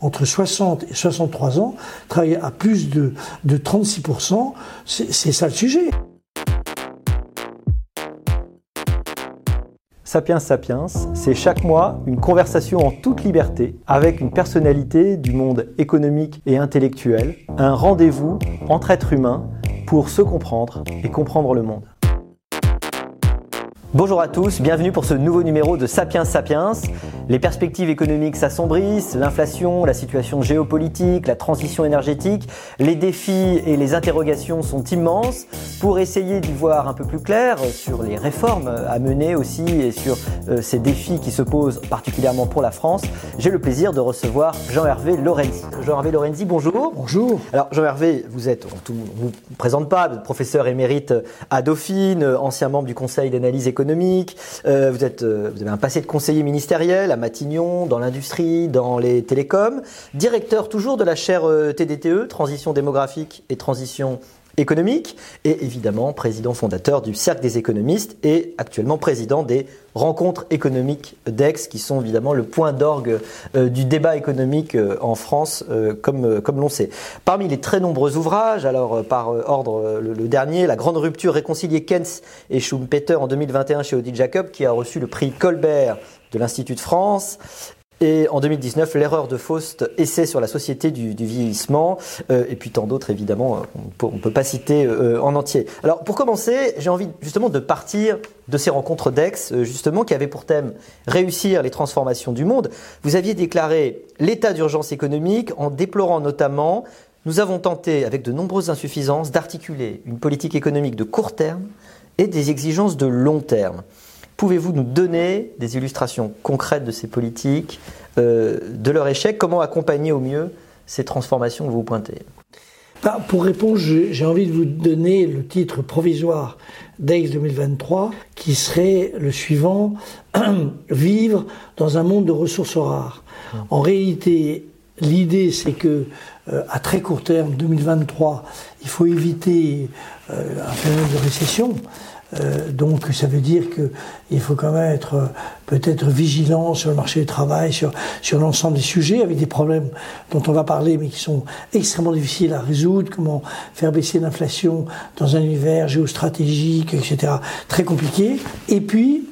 entre 60 et 63 ans travaillent à plus de 36%. C'est ça le sujet. Sapiens Sapiens, c'est chaque mois une conversation en toute liberté avec une personnalité du monde économique et intellectuel, un rendez-vous entre êtres humains pour se comprendre et comprendre le monde. Bonjour à tous, bienvenue pour ce nouveau numéro de Sapiens Sapiens. Les perspectives économiques s'assombrissent, l'inflation, la situation géopolitique, la transition énergétique, les défis et les interrogations sont immenses. Pour essayer d'y voir un peu plus clair sur les réformes à mener aussi et sur euh, ces défis qui se posent particulièrement pour la France, j'ai le plaisir de recevoir Jean-Hervé Lorenzi. Jean-Hervé Lorenzi, bonjour. Bonjour. Alors Jean-Hervé, vous êtes, on ne vous présente pas, professeur émérite à Dauphine, ancien membre du Conseil d'analyse économique euh, vous, euh, vous avez un passé de conseiller ministériel à Matignon, dans l'industrie, dans les télécoms, directeur toujours de la chaire TDTE, euh, Transition démographique et transition économique, et évidemment président fondateur du Cercle des économistes et actuellement président des rencontres économiques d'Aix, qui sont évidemment le point d'orgue euh, du débat économique euh, en France, euh, comme, comme l'on sait. Parmi les très nombreux ouvrages, alors par ordre le, dernier, La grande rupture réconciliée Keynes et Schumpeter en 2021 chez Odile Jacob, qui a reçu le prix Colbert de l'Institut de France, et en 2019, l'erreur de Faust, essai sur la société du, vieillissement, euh, et puis tant d'autres évidemment, on ne peut pas citer euh, en entier. Alors pour commencer, j'ai envie justement de partir de ces rencontres d'Aix, euh, justement, qui avaient pour thème réussir les transformations du monde. Vous aviez déclaré l'état d'urgence économique en déplorant notamment, nous avons tenté, avec de nombreuses insuffisances, d'articuler une politique économique de court terme et des exigences de long terme. Pouvez-vous nous donner des illustrations concrètes de ces politiques, euh, de leur échec? Comment accompagner au mieux ces transformations que vous pointez? Bah, Pour répondre, j'ai envie de vous donner le titre provisoire d'Aix 2023 qui serait le suivant Vivre dans un monde de ressources rares. En réalité, l'idée c'est que euh, à très court terme, 2023, il faut éviter euh, un phénomène de récession. Euh, donc ça veut dire qu'il faut quand même être euh, peut-être vigilant sur le marché du travail, sur, sur l'ensemble des sujets, avec des problèmes dont on va parler, mais qui sont extrêmement difficiles à résoudre, comment faire baisser l'inflation dans un univers géostratégique, etc. Très compliqué. Et puis,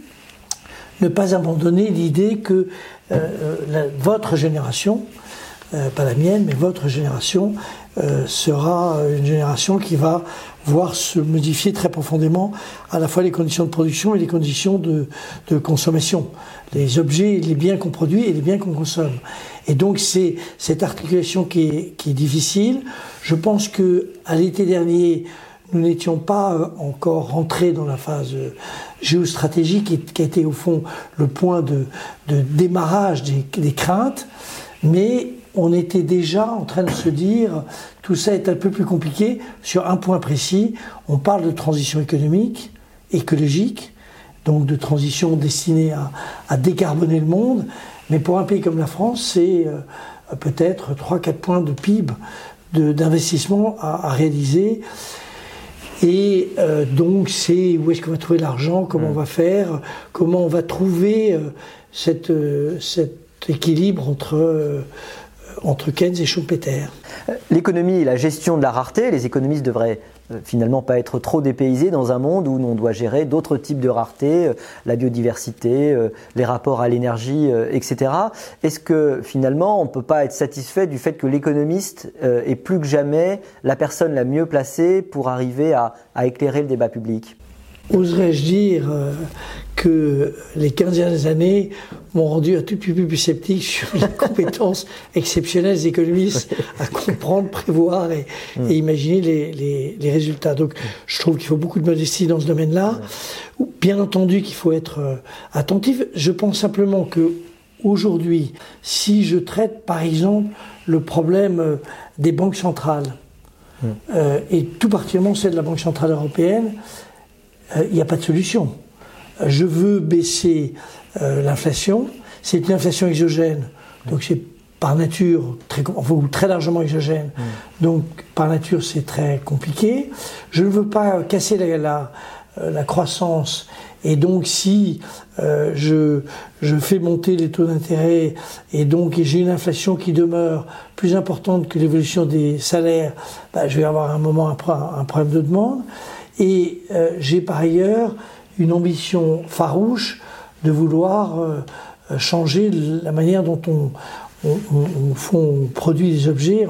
ne pas abandonner l'idée que euh, votre génération, pas la mienne, mais votre génération, sera une génération qui va voir se modifier très profondément à la fois les conditions de production et les conditions de, consommation, les objets, les biens qu'on produit et les biens qu'on consomme. Et donc c'est cette articulation qui est, qui est difficile. Je pense que à l'été dernier, nous n'étions pas euh, encore rentrés dans la phase euh, géostratégique qui a été au fond le point de, de démarrage des, des craintes, mais on était déjà en train de se dire tout ça est un peu plus compliqué sur un point précis. On parle de transition économique, écologique, donc de transition destinée à, décarboner le monde. Mais pour un pays comme la France, c'est euh, peut-être 3-4 points de PIB d'investissement à, réaliser. Et euh, donc, c'est où est-ce qu'on va trouver l'argent, comment on va faire, comment on va trouver euh, cet équilibre entre entre Keynes et Schumpeter. L'économie et la gestion de la rareté, les économistes devraient euh, finalement pas être trop dépaysés dans un monde où on doit gérer d'autres types de rareté, euh, la biodiversité, euh, les rapports à l'énergie, etc. Est-ce que finalement on ne peut pas être satisfait du fait que l'économiste est plus que jamais la personne la mieux placée pour arriver à éclairer le débat public? Oserais-je dire que les 15 dernières années m'ont rendu un tout petit peu plus sceptique sur les compétences exceptionnelles des économistes à comprendre, prévoir et, imaginer les, les, résultats. Donc je trouve qu'il faut beaucoup de modestie dans ce domaine-là. Bien entendu qu'il faut être euh, attentif. Je pense simplement que aujourd'hui, si je traite par exemple le problème euh, des banques centrales, mm. et tout particulièrement celle de la Banque Centrale Européenne, il euh, n'y a pas de solution. Je veux baisser euh, l'inflation. C'est une inflation exogène, donc c'est par nature très, très largement exogène. Mm. Donc par nature c'est très compliqué. Je ne veux pas casser la, la, euh, la croissance Et donc, si euh, je, je, fais monter les taux d'intérêt et donc j'ai une inflation qui demeure plus importante que l'évolution des salaires, bah, je vais avoir un moment un, un problème de demande. Et euh, j'ai par ailleurs une ambition farouche de vouloir euh, changer la manière dont on, on, produit des objets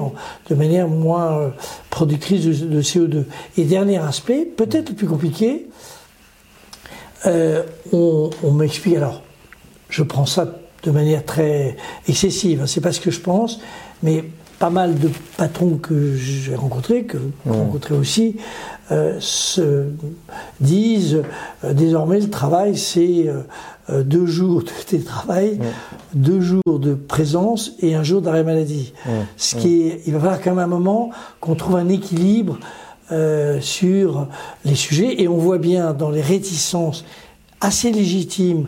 de manière moins productrice de, CO2. Et dernier aspect, peut-être le plus compliqué, euh, on, m'explique, alors je prends ça de manière très excessive, hein, c'est pas ce que je pense, mais pas mal de patrons que j'ai rencontrés, que vous rencontrez aussi, euh, se disent euh, désormais le travail c'est deux jours de télétravail, deux jours de présence et un jour d'arrêt maladie. Ce qui est, il va falloir quand même un moment qu'on trouve un équilibre euh, sur les sujets. Et on voit bien dans les réticences assez légitimes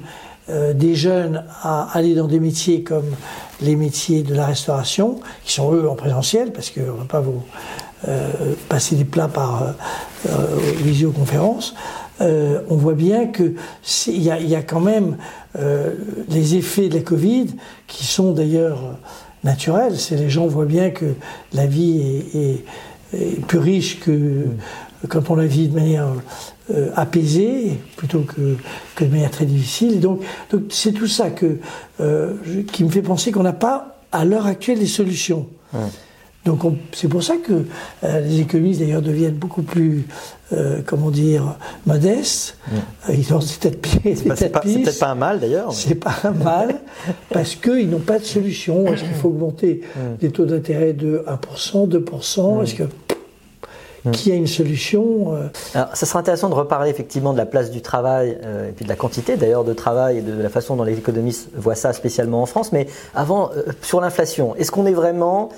euh, des jeunes à aller dans des métiers comme les métiers de la restauration, qui sont eux en présentiel, parce qu'on ne va pas vous euh, passer des plats par visioconférence, on voit bien que il y, y, a quand même les effets de la Covid qui sont d'ailleurs naturels. C'est les gens voient bien que la vie est, est plus riche que quand on la vit de manière euh, apaisée plutôt que, que, de manière très difficile. donc, donc c'est tout ça que, euh, qui me fait penser qu'on n'a pas à l'heure actuelle des solutions. Donc c'est pour ça que euh, les économistes d'ailleurs deviennent beaucoup plus, comment dire, modestes. Ils ont des têtes pieds, C'est peut-être pas un mal d'ailleurs. C'est pas un mal parce qu'ils n'ont pas de solution. Est-ce qu'il faut augmenter les taux d'intérêt de 1%, 2% Est-ce que Hmm. qui a une solution. Euh. Alors, ça sera intéressant de reparler effectivement de la place du travail euh, et puis de la quantité d'ailleurs de travail et de la façon dont les économistes voient ça spécialement en France. Mais avant, euh, sur l'inflation, est-ce qu'on est vraiment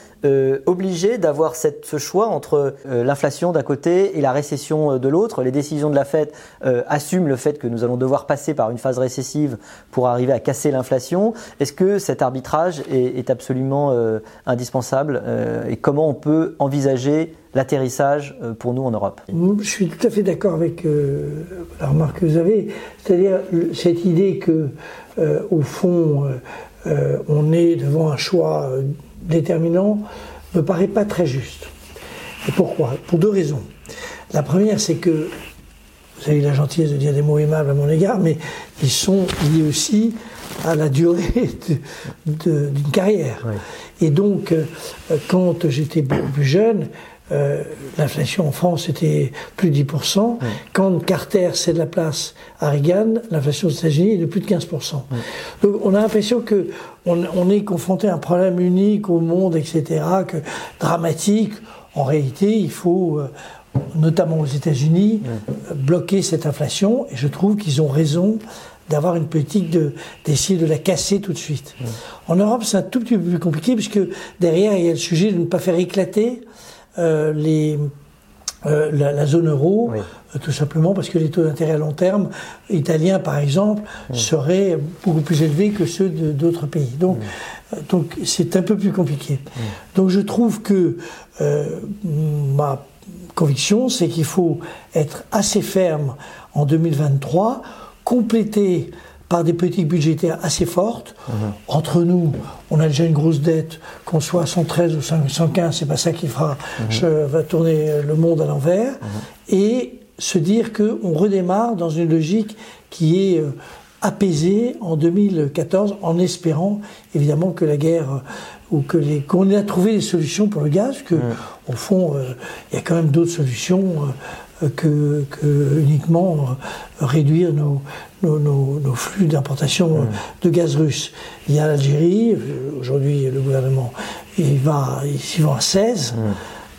obligé d'avoir ce choix entre l'inflation d'un côté et la récession de l'autre? Les décisions de la Fed assument le fait que nous allons devoir passer par une phase récessive pour arriver à casser l'inflation. Est-ce que cet arbitrage est, est absolument indispensable et comment on peut envisager l'atterrissage euh, pour nous en Europe Je suis tout à fait d'accord avec euh, la remarque que vous avez, c'est-à-dire cette idée que, euh, au fond, on est devant un choix déterminant me paraît pas très juste. Et pourquoi? Pour deux raisons. La première, c'est que vous avez la gentillesse de dire des mots aimables à mon égard, mais ils sont liés aussi à la durée d'une carrière. Et donc, quand j'étais beaucoup plus jeune, euh, l'inflation en France était plus de 10%. Quand Carter cède la place à Reagan, l'inflation aux États-Unis est de plus de 15%. Donc on a l'impression que on, est confronté à un problème unique au monde, etc., que dramatique. En réalité, il faut, euh, notamment aux États-Unis, bloquer cette inflation. Et je trouve qu'ils ont raison d'avoir une politique d'essayer de, la casser tout de suite. En Europe, c'est un tout petit peu plus compliqué puisque derrière, il y a le sujet de ne pas faire éclater euh, les, euh, la, zone euro, euh, tout simplement parce que les taux d'intérêt à long terme italiens, par exemple, seraient beaucoup plus élevés que ceux d'autres pays. Donc, donc c'est un peu plus compliqué. Donc, je trouve que ma conviction, c'est qu'il faut être assez ferme en 2023, compléter par des politiques budgétaires assez fortes. Mhm. Entre nous, on a déjà une grosse dette, qu'on soit à 113 ou 115, c'est pas ça qui fera, mhm. je, va tourner le monde à l'envers. Mhm. Et se dire qu'on redémarre dans une logique qui est euh, apaisée en 2014, en espérant évidemment que la guerre euh, ou que les qu'on ait trouvé des solutions pour le gaz, que au fond euh, il y a quand même d'autres solutions que, que, uniquement réduire nos, nos, flux d'importation de gaz russe. Il y a l'Algérie, aujourd'hui le gouvernement il va, il s'y va à 16,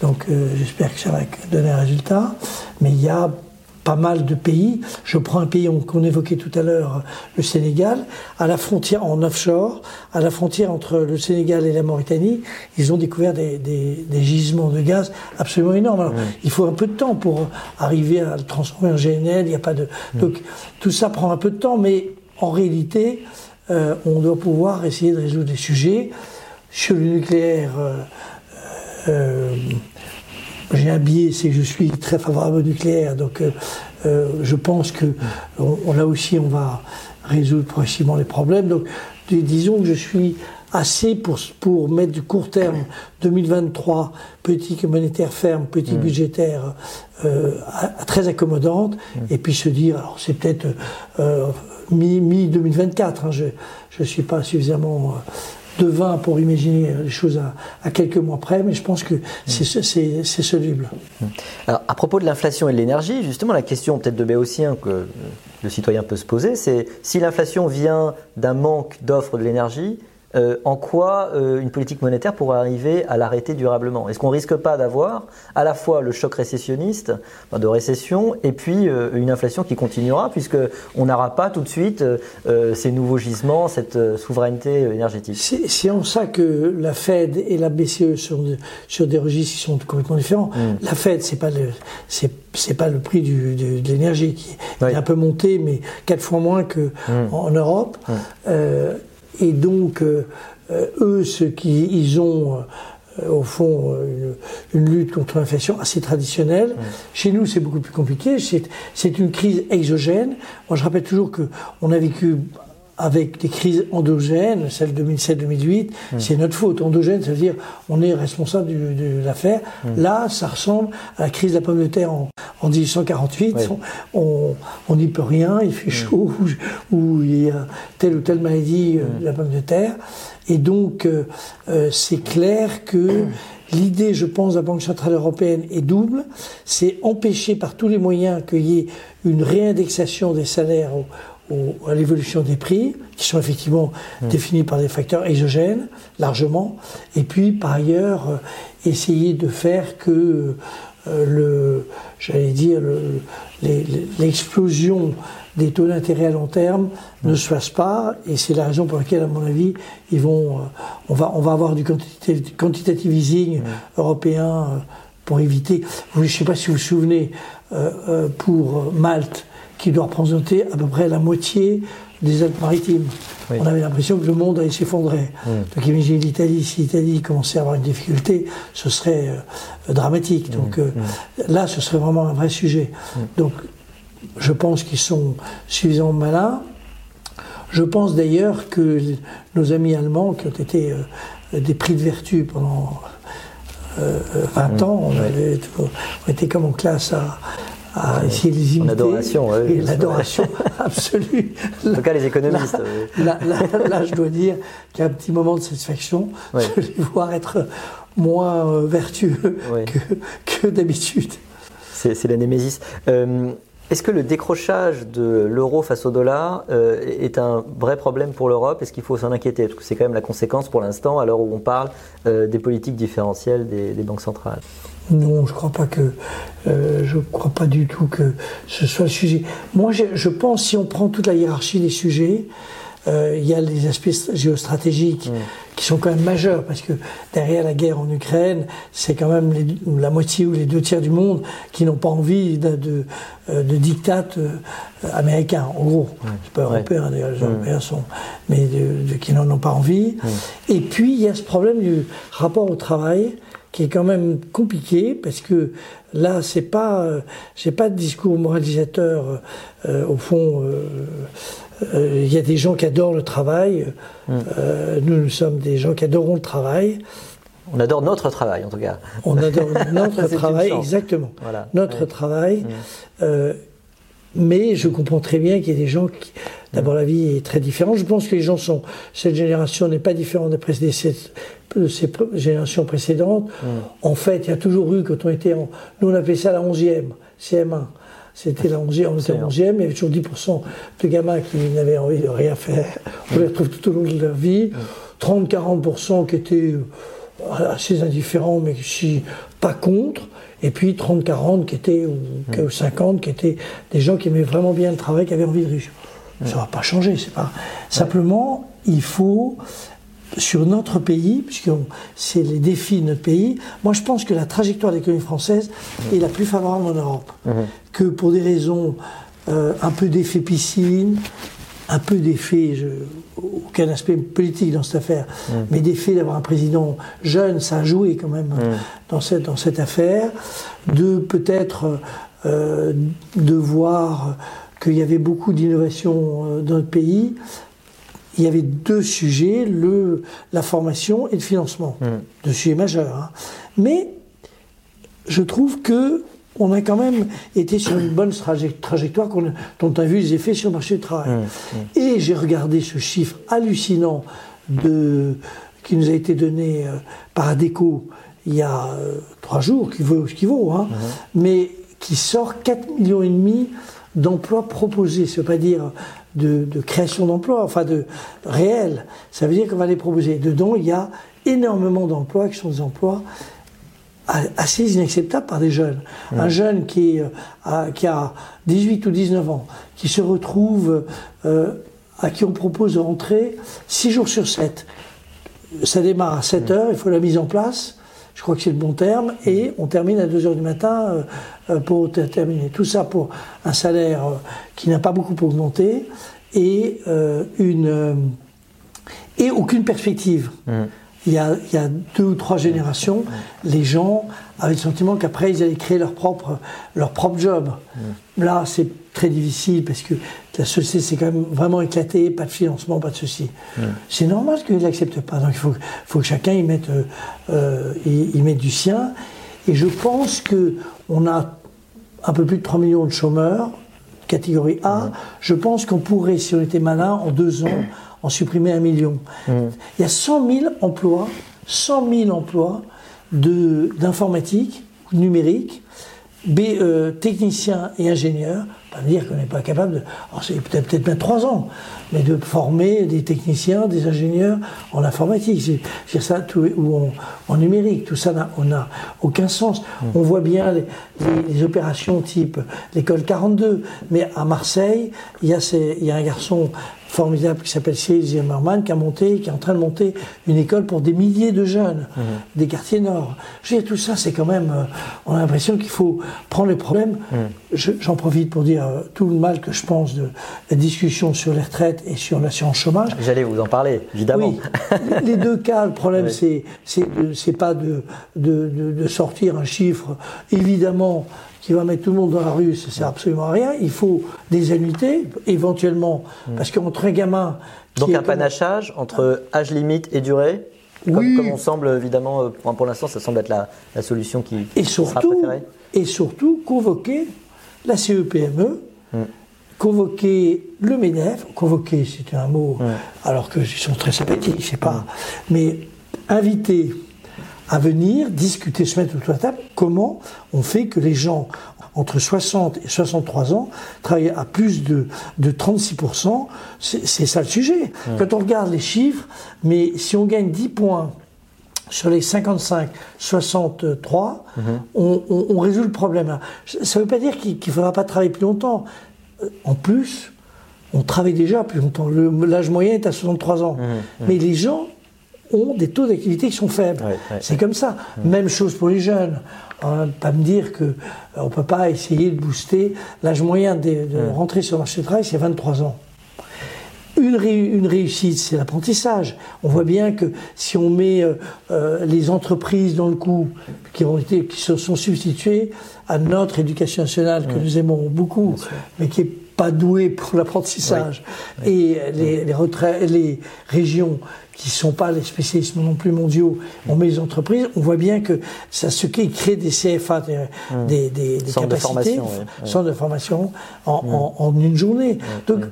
donc euh, j'espère que ça va donner un résultat, mais il y a pas mal de pays. Je prends un pays qu'on évoquait tout à l'heure, le Sénégal, à la frontière en offshore, à la frontière entre le Sénégal et la Mauritanie, ils ont découvert des, gisements de gaz absolument énormes. Il faut un peu de temps pour arriver à le transformer en GNL. Il n'y a pas de donc tout ça prend un peu de temps, mais en réalité, euh, on doit pouvoir essayer de résoudre des sujets sur le nucléaire. Euh, euh, j'ai un biais, c'est que je suis très favorable au nucléaire, donc euh, je pense que on, là aussi, on va résoudre progressivement les problèmes. Donc, disons que je suis assez pour, pour mettre du court terme 2023, politique monétaire ferme, politique mmh. budgétaire euh, très accommodante, mmh. et puis se dire, alors c'est peut-être euh, mi-2024, hein, je ne suis pas suffisamment euh, devin pour imaginer les choses à, quelques mois près, mais je pense que c'est soluble. Alors, à propos de l'inflation et de l'énergie, justement, la question peut-être de Béotien que le citoyen peut se poser, c'est si l'inflation vient d'un manque d'offres de l'énergie, euh, en quoi euh, une politique monétaire pourrait arriver à l'arrêter durablement Est-ce qu'on risque pas d'avoir à la fois le choc récessionniste, de récession, et puis euh, une inflation qui continuera, puisque on n'aura pas tout de suite ces nouveaux gisements, cette souveraineté énergétique? C'est en ça que la Fed et la BCE sont sur des registres qui sont complètement différents. Mm. La Fed, c'est pas le c'est pas le prix du, de l'énergie qui est un peu monté, mais quatre fois moins que mm. en, Europe. Mm. Et donc, euh, euh, eux, ceux qui ils ont euh, au fond une, lutte contre l'inflation assez traditionnelle. Chez nous, c'est beaucoup plus compliqué. C'est une crise exogène. Moi, je rappelle toujours que on a vécu avec des crises endogènes, celle 2007-2008, c'est notre faute. Endogène, ça veut dire on est responsable de l'affaire. Là, ça ressemble à la crise de la pomme de terre en, en 1848. On n'y peut rien, il fait chaud, ou, il y a telle ou telle maladie euh, de la pomme de terre. Et donc, euh, euh, c'est clair que l'idée, je pense, de la Banque Centrale Européenne est double. C'est empêcher par tous les moyens qu'il y ait une réindexation des salaires à l'évolution des prix, qui sont effectivement mmh. définis par des facteurs exogènes, largement, et puis par ailleurs euh, essayer de faire que euh, le, j'allais dire, l'explosion des taux d'intérêt à long terme mmh. ne se fasse pas, et c'est la raison pour laquelle, à mon avis, ils vont, euh, on, va, on va avoir du quantitative, easing mmh. européen pour éviter. Je ne sais pas si vous vous souvenez, pour Malte, qui doit représenter à peu près la moitié des Alpes-Maritimes. On avait l'impression que le monde allait s'effondrer. Donc imaginez l'Italie, si l'Italie commençait à avoir une difficulté, ce serait euh, dramatique. Donc euh, là, ce serait vraiment un vrai sujet. Donc je pense qu'ils sont suffisamment malins. Je pense d'ailleurs que nos amis allemands, qui ont été euh, des prix de vertu pendant 20 ans, on, avait, on était comme en classe à, à essayer de les imiter. L'adoration, oui. L'adoration absolue. En tout cas, les économistes. Là, je dois dire qu'il y a un petit moment de satisfaction de les voir être moins euh, vertueux que, que d'habitude. C'est la némésis. Euh, est-ce que le décrochage de l'euro face au dollar euh, est un vrai problème pour l'Europe? Est-ce qu'il faut s'en inquiéter? Parce que c'est quand même la conséquence pour l'instant, à l'heure où on parle des politiques différentielles des, des banques centrales. Non, je crois pas que, euh, je crois pas du tout que ce soit le sujet. Moi, je, je pense si on prend toute la hiérarchie des sujets, euh, il y a les aspects géostratégiques mm. qui sont quand même majeurs parce que derrière la guerre en Ukraine, c'est quand même la moitié ou les deux tiers du monde qui n'ont pas envie de, de, euh, de diktat américain, en gros. Mm. C'est pas européen d'ailleurs, les mm. Européens sont, mais de, qui n'en ont pas envie. Et puis il y a ce problème du rapport au travail qui est quand même compliqué parce que là c'est pas c'est pas de discours moralisateur euh, au fond euh, euh, il y a des gens qui adorent le travail mm. nous nous sommes des gens qui adorons le travail on adore notre travail en tout cas on adore notre travail exactement voilà. notre travail mm. mais je comprends très bien qu'il y a des gens qui D'abord, la vie est très différente. Je pense que les gens sont. Cette génération n'est pas différente des, de ces générations précédentes. Mm. En fait, il y a toujours eu, quand on était en. Nous, on appelait ça la 11e, CM1. C'était la 11e, on était 11e, il y avait toujours 10% de gamins qui n'avaient envie de rien faire. On les retrouve tout au long de leur vie. 30-40% qui étaient euh, assez indifférents, mais qui pas contre. Et puis 30-40 qui étaient, ou, 50 mm. qui étaient des gens qui aimaient vraiment bien le travail, qui avaient envie de réussir. Ça ne va pas changer, c'est pas. Simplement, il faut sur notre pays, puisque c'est les défis de notre pays, moi je pense que la trajectoire de l'économie française est la plus favorable en Europe. Mhm. Que pour des raisons euh, un peu d'effet piscine, un peu d'effet, aucun aspect politique dans cette affaire, mhm. mais d'effet d'avoir un président jeune, ça a joué quand même mhm. dans, cette, dans cette affaire, de peut-être de voir qu'il y avait beaucoup d'innovations dans notre pays, il y avait deux sujets, le, la formation et le financement. Mmh. Deux sujets majeurs. Hein. Mais je trouve que on a quand même été sur une bonne trajectoire dont on a vu les effets sur le marché du travail. Mmh, mmh. Et j'ai regardé ce chiffre hallucinant de, qui nous a été donné euh, par ADECO il y a euh, trois jours, qui vaut ce qu'il vaut, hein, mais qui sort 4,5 millions d'emplois proposés. Ça ne veut pas dire de, création d'emplois, enfin de réel. Ça veut dire qu'on va les proposer. Dedans, il y a énormément d'emplois qui sont des emplois assez inacceptables par des jeunes. Un jeune qui, a, qui a 18 ou 19 ans, qui se retrouve, euh, à qui on propose de rentrer 6 jours sur 7. Ça démarre à 7 heures, il faut la mise en place je crois que c'est le bon terme, et on termine à 2 heures du matin euh, euh, pour terminer. Tout ça pour un salaire euh, qui n'a pas beaucoup augmenté et aucune perspective. Mmh. Il, y a, il y, a, deux ou trois générations, les gens avaient le sentiment qu'après ils allaient créer leur propre, leur propre job. Mmh. Là, c'est très difficile parce que la société s'est quand même vraiment éclatée, pas de financement, pas de ceci. C'est normal qu'ils n'acceptent pas. Donc il faut, faut que chacun y mette, euh, euh y, mette du sien. Et je pense que on a un peu plus de 3 millions de chômeurs, catégorie A. Je pense qu'on pourrait, si on était malin, en deux ans, en supprimer un million. Il y a 100 000 emplois, 100 000 emplois d'informatique, numérique, B, euh, techniciens et ingénieurs pas dire qu'on n'est pas capable de. c'est peut-être peut même trois ans, mais de former des techniciens, des ingénieurs en informatique, c'est ça, tout, ou en, numérique. Tout ça n'a aucun sens. Mmh. On voit bien les, opérations type l'école 42, mais à Marseille, il y, a il y a un garçon formidable qui s'appelle Cyril Zimmerman, qui a monté, qui est en train de monter une école pour des milliers de jeunes mmh. des quartiers nord. Je veux tout ça, c'est quand même, euh, on a l'impression qu'il faut prendre les problèmes. Mmh. J'en profite pour dire euh, tout le mal que je pense de la discussion sur les retraites et sur l'assurance chômage. J'allais vous en parler, évidemment. Oui, les deux cas, le problème, c'est c'est pas de, de, de, sortir un chiffre, évidemment, qui va mettre tout le monde dans la rue, ça sert absolument à rien. Il faut des annuités, éventuellement, mm. parce qu'entre un gamin. Donc un panachage entre âge limite et durée comme, oui. comme, on semble, évidemment, euh, pour, l'instant, ça semble être la, la solution qui et surtout, sera préférée. Et surtout, convoquer la CEPME, mm. Convoquer le MEDEF, convoquer, c'est un mot, alors qu'ils sont très sympathiques, je sais pas, mais inviter à venir discuter, se mettre autour de la table, comment on fait que les gens entre 60 et 63 ans travaillent à plus de, de 36%, c'est ça le sujet. Quand on regarde les chiffres, mais si on gagne 10 points sur les 55, 63, mhm. on, résout le problème. Ça ne veut pas dire qu'il ne faudra pas travailler plus longtemps. En plus, on travaille déjà plus longtemps. L'âge moyen est à 63 ans. Mhm, mhm. Mais les gens ont des taux d'activité qui sont faibles. C'est comme ça. Même chose pour les jeunes. On va pas me dire qu'on euh, ne peut pas essayer de booster l'âge moyen de, de rentrer sur le marché du travail, c'est 23 ans. Une, une réussite, c'est l'apprentissage. On voit bien que si on met euh, euh, les entreprises dans le coup, qui, ont été, qui se sont substituées à notre éducation nationale, que nous aimons beaucoup, mais qui est pas douée pour l'apprentissage, et les, les, les régions qui ne sont pas les spécialistes non plus mondiaux, on met les entreprises, on voit bien que ça ce qui crée des CFA, des, mmh. des, des, capacités, de de formation en, mmh. en, en une journée. Donc,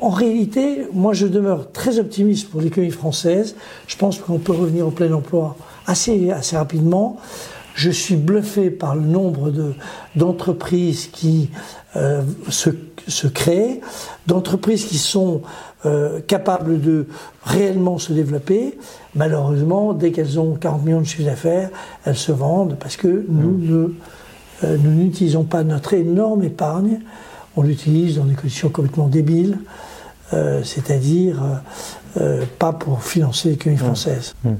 en réalité, moi je demeure très optimiste pour l'économie française. Je pense qu'on peut revenir au plein emploi assez, assez rapidement. Je suis bluffé par le nombre de, d'entreprises qui euh, se, se créent, d'entreprises qui sont euh, capables de réellement se développer. Malheureusement, dès qu'elles ont 40 millions de chiffre d'affaires, elles se vendent parce que nous mmh. euh, nous n'utilisons pas notre énorme épargne, on l'utilise dans des conditions complètement débiles, c'est-à-dire euh, pas pour financer l'économie française. Mmh.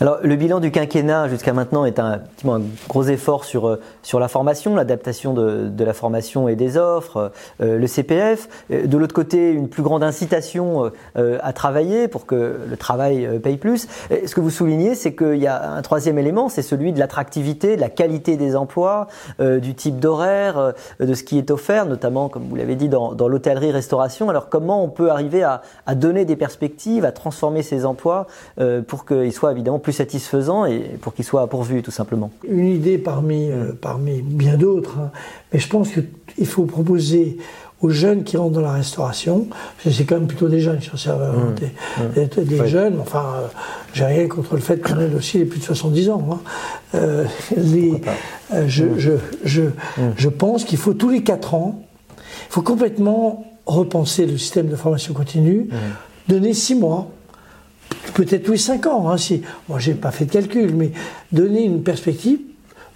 Alors le bilan du quinquennat jusqu'à maintenant est un, un, gros effort sur, euh, sur la formation, l'adaptation de, de, la formation et des offres, euh, le CPF. De l'autre côté, une plus grande incitation à travailler pour que le travail paye plus. Et ce que vous soulignez, c'est qu'il y a un troisième élément, c'est celui de l'attractivité, de la qualité des emplois, du type d'horaire, de ce qui est offert, notamment, comme vous l'avez dit, dans, dans l'hôtellerie-restauration. Alors comment on peut arriver à, à donner des perspectives à transformer ces emplois euh, pour qu'ils soient évidemment plus satisfaisants et pour qu'ils soient pourvus tout simplement Une idée parmi, euh, parmi bien d'autres, hein. mais je pense qu'il faut proposer aux jeunes qui rentrent dans la restauration, c'est quand même plutôt des jeunes qui sont serveurs, mmh. des, mmh. des jeunes, enfin, euh, j'ai rien contre le fait qu'on ait aussi les plus de 70 ans. Hein. les, je, mmh. je, je, je pense qu'il faut tous les 4 ans, il faut complètement repenser le système de formation continue, donner six mois, peut-être les cinq ans. Hein, si, moi, j'ai pas fait de calcul, mais donner une perspective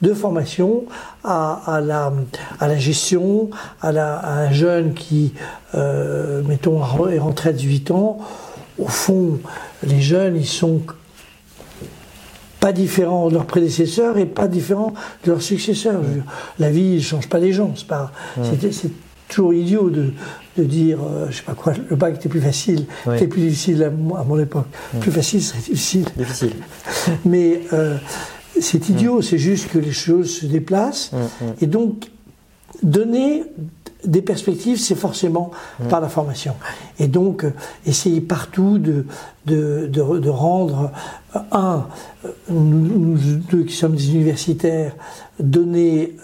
de formation à, la, à la, gestion, à, un jeune qui, euh, mettons, est rentré à 18 ans. Au fond, les jeunes, ils sont pas différents de leurs prédécesseurs et pas différents de leurs successeurs. La vie ne change pas les gens. C'est c'est toujours idiot de, de dire, euh, je sais pas quoi, le bac était plus facile, c'était plus difficile à, mon époque. Plus facile serait difficile. Difficile. Mais euh, c'est idiot, c'est juste que les choses se déplacent. Et donc, donner des perspectives, c'est forcément par la formation. Et donc, euh, essayer partout de, de, de, rendre, un, nous, deux qui sommes des universitaires, donner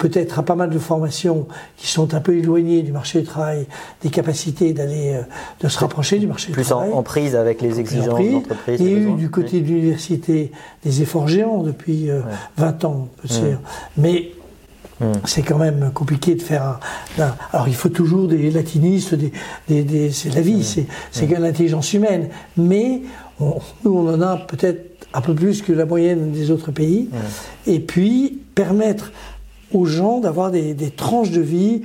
peut-être à pas mal de formations qui sont un peu éloignées du marché du travail, des capacités d'aller, euh, de se rapprocher du marché du travail. Plus en, prise avec les exigences d'entreprise. Il y a eu du côté de l'université des efforts géants depuis 20 euh, ans, on peut dire. Mais hmm. c'est quand même compliqué de faire un, Alors il faut toujours des latinistes, des, des, c'est la vie, hmm. c'est l'intelligence humaine. Mais nous, on en a peut-être un peu plus que la moyenne des autres pays. Et puis permettre aux gens d'avoir des, tranches de vie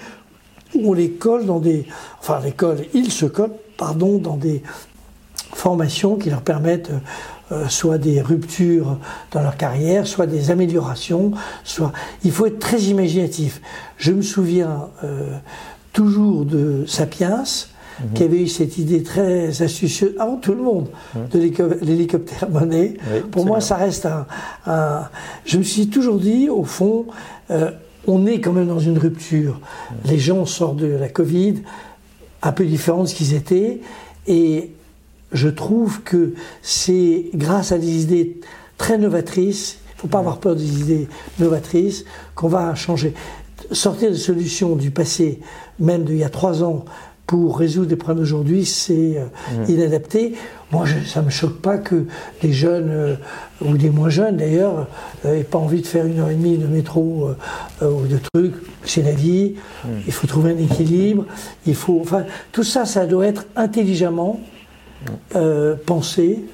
où on les colle dans des. Enfin, l'école, ils se collent, pardon, dans des formations qui leur permettent euh, soit des ruptures dans leur carrière, soit des améliorations, soit. Il faut être très imaginatif. Je me souviens euh, toujours de Sapiens. Mhm. qui avait eu cette idée très astucieuse, avant tout le monde, mhm. de l'hélicoptère monnaie. Pour moi, ça reste un, Je me suis toujours dit, au fond, euh, on est quand même dans une rupture. Les gens sortent de la Covid un peu différents de ce qu'ils étaient. Et je trouve que c'est grâce à des idées très novatrices, il ne faut pas avoir peur des idées novatrices, qu'on va changer. Sortir des solutions du passé, même d'il y a trois ans, pour résoudre des problèmes d'aujourd'hui, c'est euh, mmh. inadapté. Moi, ça ne me choque pas que des jeunes, euh, ou des moins jeunes d'ailleurs, n'aient pas envie de faire une heure et demie de métro euh, ou de trucs. C'est la vie, mmh. il faut trouver un équilibre, il faut... Enfin, tout ça, ça doit être intelligemment mmh. pensé.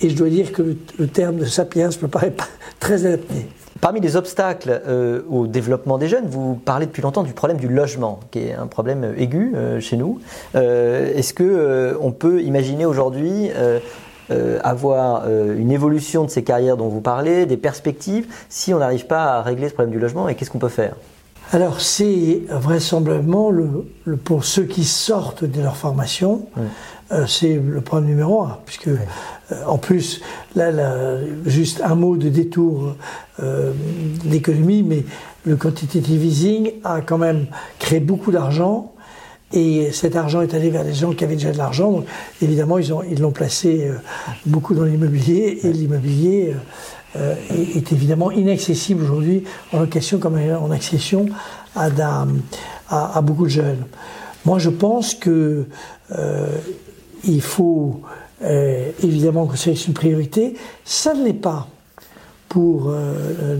Et je dois dire que le, le terme de sapiens me paraît pas très adapté. Parmi les obstacles euh, au développement des jeunes, vous parlez depuis longtemps du problème du logement, qui est un problème aigu euh, chez nous. Euh, est-ce que on peut imaginer aujourd'hui avoir une évolution de ces carrières dont vous parlez, des perspectives, si on n'arrive pas à régler ce problème du logement Et qu'est-ce qu'on peut faire? Alors c'est vraisemblablement le, pour ceux qui sortent de leur formation, c'est le problème numéro un, puisque euh, en plus, là, juste un mot de détour euh, d'économie, mais le quantitative easing a quand même créé beaucoup d'argent. Et cet argent est allé vers les gens qui avaient déjà de l'argent. Donc, évidemment, ils l'ont ils placé euh, beaucoup dans l'immobilier. Et l'immobilier est, évidemment inaccessible aujourd'hui en location comme en accession à, à, à, beaucoup de jeunes. Moi, je pense que il faut euh, évidemment que c'est une priorité. Ça ne l'est pas pour euh,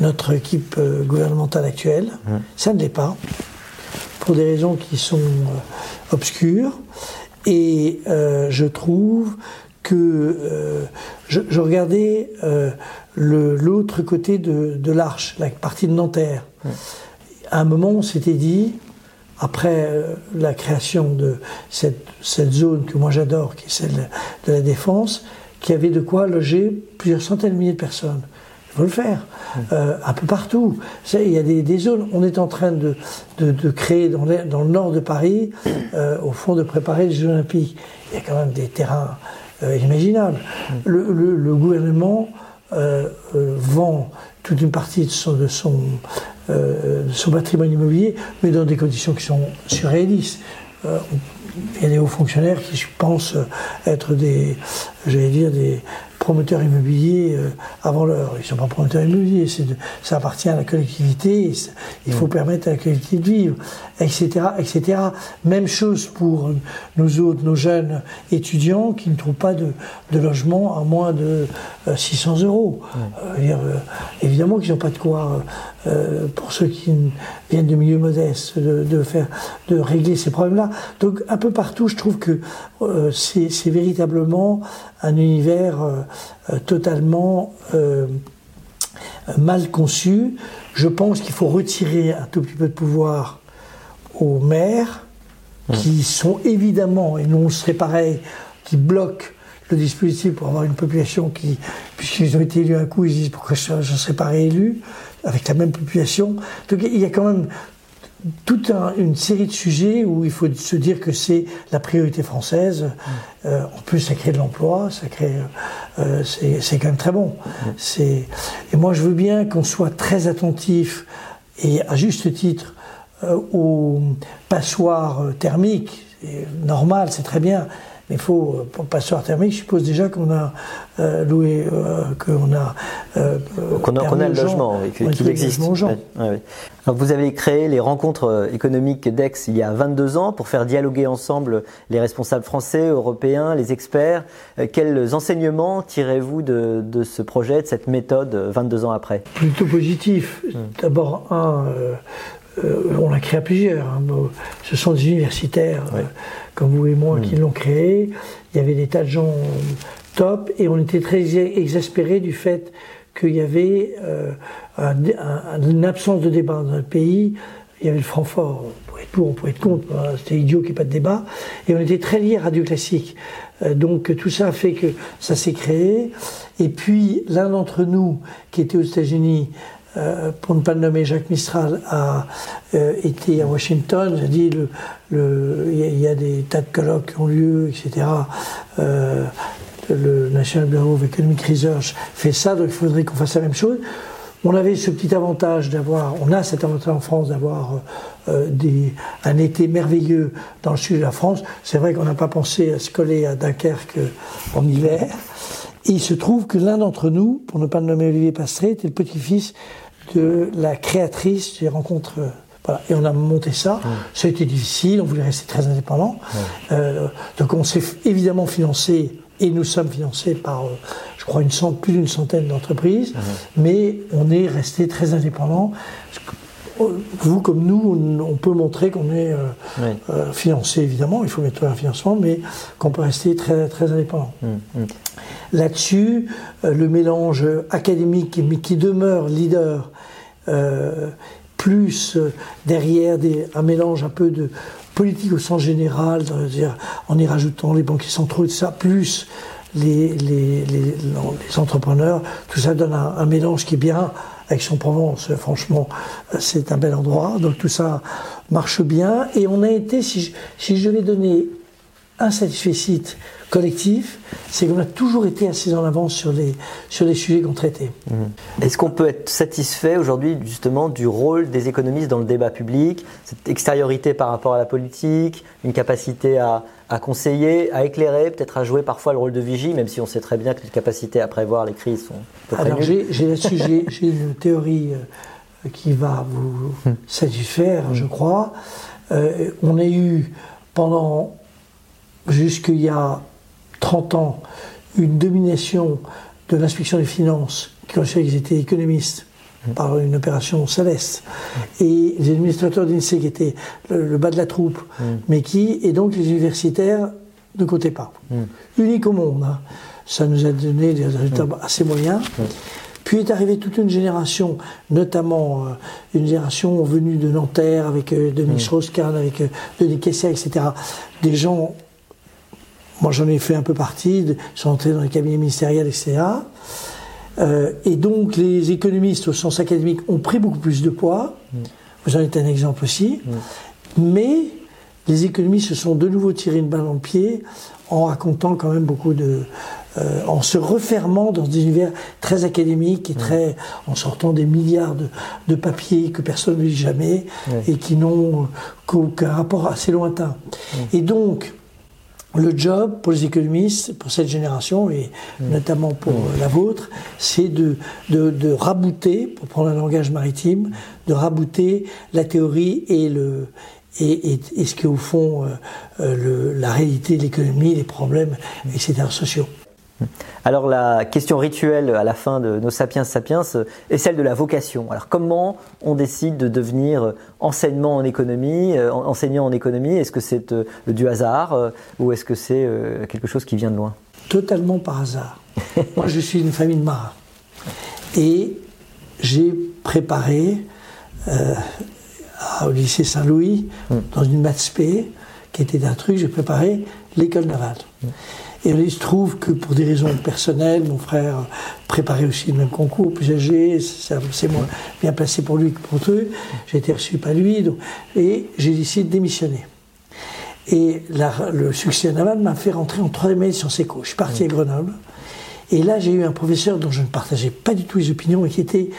notre équipe euh, gouvernementale actuelle. Mmh. Ça ne l'est pas. Pour des raisons qui sont obscures. Et je trouve que je, regardais l'autre côté de, de l'arche, la partie de Nanterre. Mmh. À un moment, on s'était dit, après euh, la création de cette, cette zone que moi j'adore, qui est celle de la défense, qui avait de quoi loger plusieurs centaines de milliers de personnes. Il faut le faire, euh, un peu partout. Il y a des, des, zones, on est en train de, de, de créer dans, les, dans, le nord de Paris, euh, au fond de préparer les Jeux Olympiques. Il y a quand même des terrains euh. Le, gouvernement euh, euh, vend toute une partie de son, de son, patrimoine immobilier, mais dans des conditions qui sont surréalistes il y a des hauts fonctionnaires qui, je pense, être des, j'allais dire, des promoteurs immobiliers euh, avant l'heure. Ils ne sont pas promoteurs immobiliers, de, ça appartient à la collectivité, il faut permettre à la collectivité de vivre, etc., etc. Même chose pour nous autres, nos jeunes étudiants qui ne trouvent pas de, de logement à moins de 600 euh, euros. Euh, évidemment qu'ils n'ont pas de quoi, pour ceux qui viennent de milieux modestes, de, de faire, de régler ces problèmes-là. Donc un peu partout, je trouve que c'est véritablement un univers euh, totalement euh, mal conçu. Je pense qu'il faut retirer un tout petit peu de pouvoir aux maires, mmh. qui sont évidemment, et nous on serait pareil, qui bloquent le dispositif pour avoir une population qui, puisqu'ils ont été élus un coup, ils disent pourquoi je ne serais pas réélu avec la même population. Donc il y a quand même toute un, une série de sujets où il faut se dire que c'est la priorité française. Mm. Euh, en plus, ça crée de l'emploi, ça crée, euh, c'est quand même très bon. Mm. C'est et moi, je veux bien qu'on soit très attentif et à juste titre euh, aux passoires thermiques. Normal, c'est très bien. Il faut, pour passoire thermique, je suppose déjà qu'on a euh, loué, euh, qu'on a. Euh, qu'on a, a, le logement, qu'il existe. Ouais, ouais. Alors vous avez créé les rencontres économiques d'Aix il y a 22 ans pour faire dialoguer ensemble les responsables français, européens, les experts. Quels enseignements tirez-vous de, de, ce projet, de cette méthode 22 ans après? Plutôt positif. Hum. D'abord, un, euh, on l'a créé à plusieurs. Hein. Ce sont des universitaires, euh, comme vous et moi, qui mm. l'ont créé. Il y avait des tas de gens top et on était très exaspérés du fait qu'il y avait euh, une absence de débat dans le pays. Il y avait le Francfort, on pouvait être pour, on pouvait être contre, c'était idiot qu'il n'y ait pas de débat. Et on était très liés à Radio Classique. donc tout ça a fait que ça s'est créé. Et puis l'un d'entre nous, qui était aux États-Unis, euh, pour ne pas le nommer, Jacques Mistral a euh, été à Washington. J'ai dit, il le, y, a des tas de colloques qui ont lieu, etc. Euh, le National Bureau of Economic Research fait ça, donc il faudrait qu'on fasse la même chose. On avait ce petit avantage d'avoir, on a cet avantage en France d'avoir un été merveilleux dans le sud de la France. C'est vrai qu'on n'a pas pensé à se coller à Dunkerque en hiver. Il se trouve que l'un d'entre nous, pour ne pas le nommer Olivier Pastré, était le petit-fils de la créatrice des rencontres. Euh, voilà. Et on a monté ça. Ça a été difficile, on voulait rester très indépendant. Euh, donc on s'est évidemment financé, et nous sommes financés par, euh, je crois, une cent, plus d'une centaine d'entreprises, mais on est resté très indépendant vous comme nous, on, peut montrer qu'on est euh, euh, financé, évidemment, il faut mettre un financement, mais qu'on peut rester très, très indépendant. Hum, hum. Là-dessus, euh, le mélange académique, mais qui demeure leader, plus derrière des, un mélange un peu de politique au sens général, en y rajoutant les banquiers centraux et tout ça, plus les, les, les, les entrepreneurs, tout ça donne un, un mélange qui est bien Aix-en-Provence, franchement, c'est un bel endroit. Donc tout ça marche bien. Et on a été, si je, si je devais donner un satisfait collectif, c'est qu'on a toujours été assez en avance sur les, sur les sujets qu'on traitait. Mmh. Est-ce qu'on peut être satisfait aujourd'hui justement du rôle des économistes dans le débat public, cette extériorité par rapport à la politique, une capacité à, à conseiller, à éclairer, peut-être à jouer parfois le rôle de vigie, même si on sait très bien que les capacités à prévoir les crises sont Alors j'ai une théorie euh, qui va vous mmh. satisfaire, je crois. Euh, on a eu pendant jusqu'il y a 30 ans une domination de l'inspection des finances, qui considérait qu'ils étaient économistes. Par une opération céleste, et les administrateurs d'INSEE qui étaient le, bas de la troupe, mm. mais qui, et donc les universitaires ne comptaient pas. Mm. Unique au monde. Hein. Ça nous a donné des résultats assez moyens. Puis est arrivée toute une génération, notamment euh, une génération venue de Nanterre avec euh, Denis Strauss-Kahn, avec euh, Denis Kessler, etc. Des gens, moi j'en ai fait un peu partie, de, sont entrés dans les cabinets ministériels, etc. Euh, et donc les économistes au sens académique ont pris beaucoup plus de poids. Vous en êtes un exemple aussi. Mais les économistes se sont de nouveau tirés une balle dans le pied en racontant quand même beaucoup de, euh, en se refermant dans des univers très académiques et très, en sortant des milliards de, de papiers que personne ne lit jamais et qui n'ont qu'aucun rapport assez lointain. Et donc, le job pour les économistes, pour cette génération et notamment pour euh, la vôtre, c'est de, de, de rabouter, pour prendre un langage maritime, de rabouter la théorie et le et, et, et ce qui est au fond euh, euh, le- la réalité de l'économie, les problèmes, etc. sociaux. Alors la question rituelle à la fin de nos Sapiens Sapiens euh, est celle de la vocation. Alors comment on décide de devenir euh, enseignement en économie, euh, en- enseignant en économie? Est-ce que c'est du hasard ou est-ce que c'est quelque chose qui vient de loin? Totalement par hasard. Moi, je suis d'une famille de marins. Et j'ai préparé euh, au lycée Saint-Louis, dans une maths qui était un truc, j'ai préparé l'école navale. Et il se trouve que pour des raisons personnelles, mon frère préparait aussi le même concours, plus âgé, c'est moins bien placé pour lui que pour eux. J'ai été reçu par lui, donc- et j'ai décidé de démissionner. Et la- le succès naval m'a fait rentrer en troisième année de Sciences Éco. Je suis parti à Grenoble. Et là, j'ai eu un professeur dont je ne partageais pas du tout les opinions et qui était,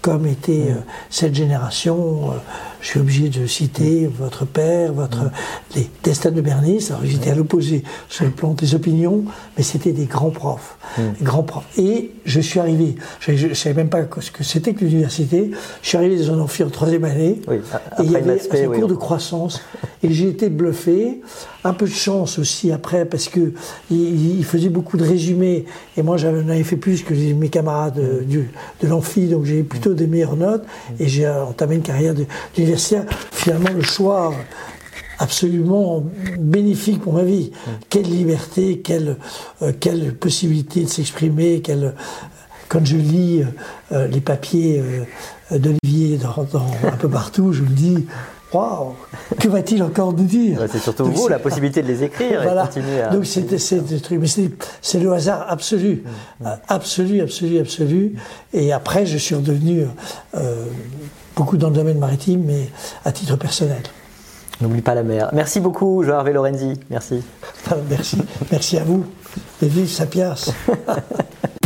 comme était euh, cette génération, euh, je suis obligé de citer votre père, votre, les destins de Bernice. Alors, j'étais à l'opposé sur le plan des opinions, mais c'était des grands profs. Des grands profs. Et je suis arrivé, je ne savais même pas ce que c'était que l'université. Je suis arrivé dans un amphi en troisième année. Oui, Et il y avait un oui, cours de croissance et j'ai été bluffé. Un peu de chance aussi après parce que il, il faisait beaucoup de résumés et moi j'en avais fait plus que mes camarades euh, du, de l'amphi donc j'ai plutôt des meilleures notes et j'ai euh, entamé une carrière de- Finalement le choix absolument bénéfique pour ma vie. Quelle liberté, quelle, euh, quelle possibilité de s'exprimer, quelle quand je lis euh, les papiers euh, d'Olivier dans, dans- un peu partout, je me dis, waouh, que va-t-il encore nous dire? C'est surtout Donc, vous la possibilité de les écrire et Voilà. continuer à. Donc c'est c'est le hasard absolu. Euh, absolu, absolu, absolu. Et après, je suis redevenu euh, beaucoup dans le domaine maritime, mais à titre personnel. N'oublie pas la mer. Merci beaucoup, Joao Hervé Lorenzi. Merci. Merci, merci à vous. Et vive Sapiens.